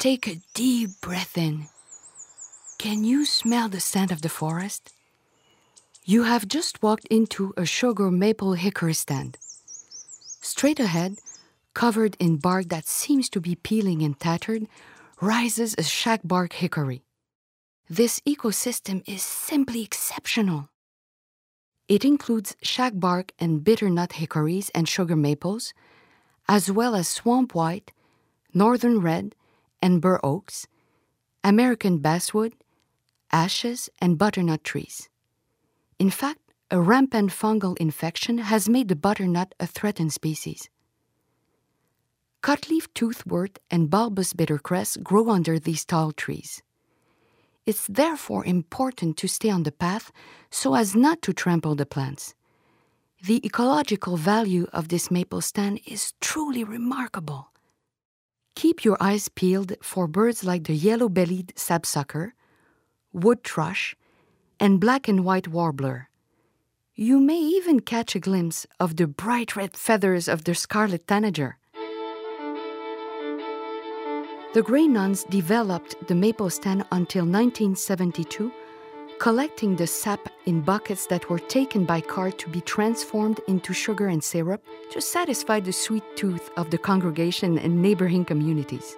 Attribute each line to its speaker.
Speaker 1: Take a deep breath in. Can you smell the scent of the forest? You have just walked into a sugar maple hickory stand. Straight ahead, covered in bark that seems to be peeling and tattered, rises a shagbark hickory. This ecosystem is simply exceptional. It includes shagbark and bitternut hickories and sugar maples, as well as swamp white, northern red, and bur oaks, American basswood, ashes, and butternut trees. In fact, a rampant fungal infection has made the butternut a threatened species. Cutleaf toothwort and bulbous bittercress grow under these tall trees. It's therefore important to stay on the path so as not to trample the plants. The ecological value of this maple stand is truly remarkable. Keep your eyes peeled for birds like the yellow bellied sapsucker, wood thrush, and black and white warbler. You may even catch a glimpse of the bright red feathers of the scarlet tanager. The Grey Nuns developed the maple stand until 1972, collecting the sap in buckets that were taken by car to be transformed into sugar and syrup to satisfy the sweet tooth of the congregation and neighboring communities.